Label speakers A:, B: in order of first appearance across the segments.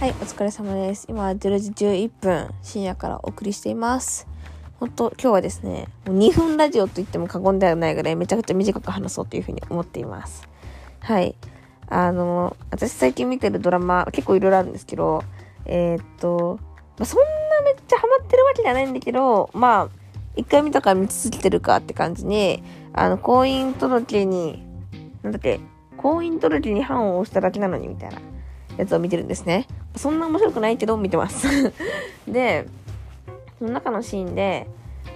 A: はい、お疲れ様です。今10時11分、深夜からお送りしています。本当今日はですね、もう2分ラジオと言っても過言ではないぐらいめちゃくちゃ短く話そうというふうに思っています。はい。あの、私最近見てるドラマ結構いろいろあるんですけど、えーっと、まあ、そんなめっちゃハマってるわけじゃないんだけど、まあ、一回見たから見続けてるかって感じに、あの、婚姻届に、なんだっけ、婚姻届に判を押しただけなのにみたいなやつを見てるんですね。そんな面白くないけど見てます。で、その中のシーンで、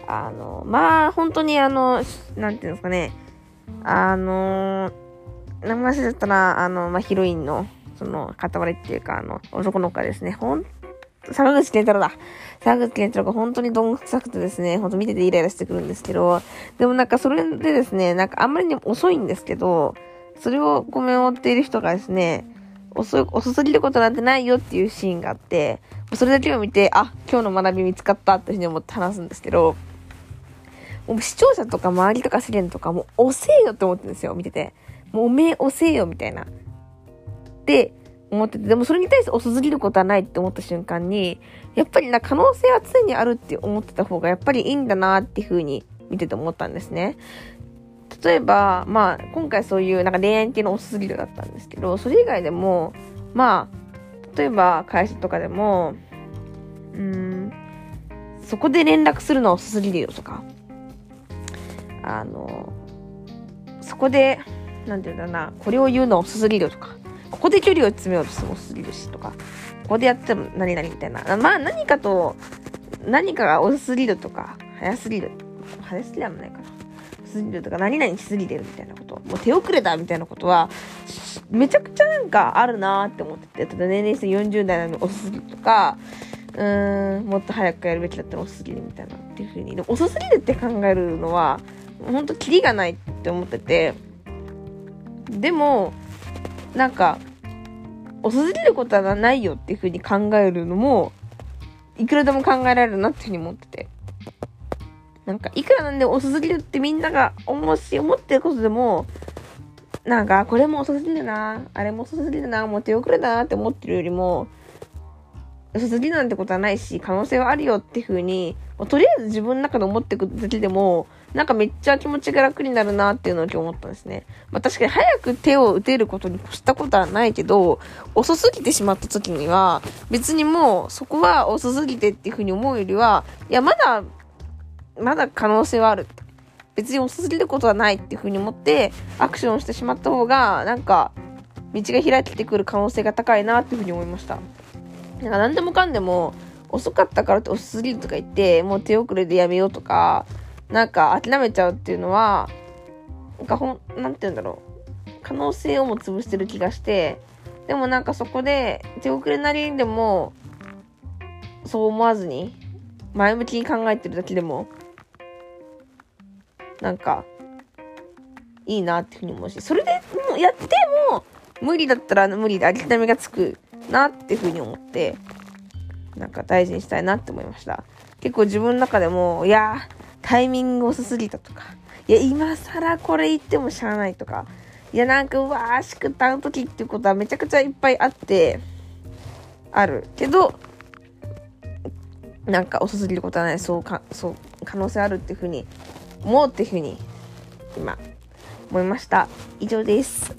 A: あの、まあ、本当にあの、なんていうんですかね、あの、名前忘れちゃったな、あの、まあ、ヒロインの、その、片割れっていうか、あの、男の子がですね、ほん、坂口健太郎だ。坂口健太郎が本当にどんくさくてですね、ほんと見ててイライラしてくるんですけど、でもなんかそれでですね、なんかあんまりにも遅いんですけど、それをごめん追っている人がですね、遅、遅すぎることなんてないよっていうシーンがあって、それだけを見て、あ、今日の学び見つかったっていうふうに思って話すんですけど、もう視聴者とか周りとか世間とかもう遅えよって思ってるんですよ、見てて。もうおめえ遅えよみたいな。って思ってて、でもそれに対して遅すぎることはないって思った瞬間に、やっぱりな可能性は常にあるって思ってた方がやっぱりいいんだなっていうふうに見てて思ったんですね。例えば、まあ、今回そういうなんか恋愛系の遅すぎるだったんですけど、それ以外でも、まあ、例えば会社とかでも、うん、そこで連絡するのは遅すぎるよとか、あの、そこで、なんていうんだな、これを言うのは遅すぎるよとか、ここで距離を詰めようとしても遅すぎるしとか、ここでやっても何々みたいな。まあ何かと、何かが遅すぎるとか、早すぎる。早すぎはないかな。すぎるとか、何々しすぎてるみたいなこと。もう手遅れだみたいなことは、めちゃくちゃなんかあるなーって思ってて、例えば年齢層40代なのに遅すぎるとか、うーん、もっと早くやるべきだったら遅すぎるみたいなっていう風に。でも遅すぎるって考えるのは、ほんとキリがないって思ってて、でも、なんか、遅すぎることはないよっていう風に考えるのも、いくらでも考えられるなっていう風に思ってて。なんか、いくらなんで遅すぎるってみんなが思うし、思ってることでも、なんか、これも遅すぎるな、あれも遅すぎるな、もう手遅れだなって思ってるよりも、遅すぎるなんてことはないし、可能性はあるよっていう風に、とりあえず自分の中で思っていくだけでも、なんかめっちゃ気持ちが楽になるなっていうのを今日思ったんですね。まあ確かに早く手を打てることに越したことはないけど、遅すぎてしまった時には、別にもうそこは遅すぎてっていう風に思うよりは、いやまだ、まだ可能性はある。別に遅すぎることはないっていう風に思って、アクションしてしまった方が、なんか、道が開けてくる可能性が高いなっていう風に思いました。なんか何でもかんでも、遅かったからって遅すぎるとか言って、もう手遅れでやめようとか、なんか諦めちゃうっていうのは、なんかほん、なんて言うんだろう。可能性をも潰してる気がして、でもなんかそこで手遅れなりにでも、そう思わずに、前向きに考えてるだけでも、なんか、いいなっていうふうに思うし、それでもやっても、無理だったら無理で諦めがつくなっていうふうに思って、なんか大事にしたいなって思いました。結構自分の中でも、いや、タイミング遅すぎたとか、いや、今更これ言ってもしゃあないとか、いや、なんか、うわー、しくったう時っていうことはめちゃくちゃいっぱいあって、あるけど、なんか遅すぎることはない、そうか、そう、可能性あるっていうふうに、思うっていうふうに、今、思いました。以上です。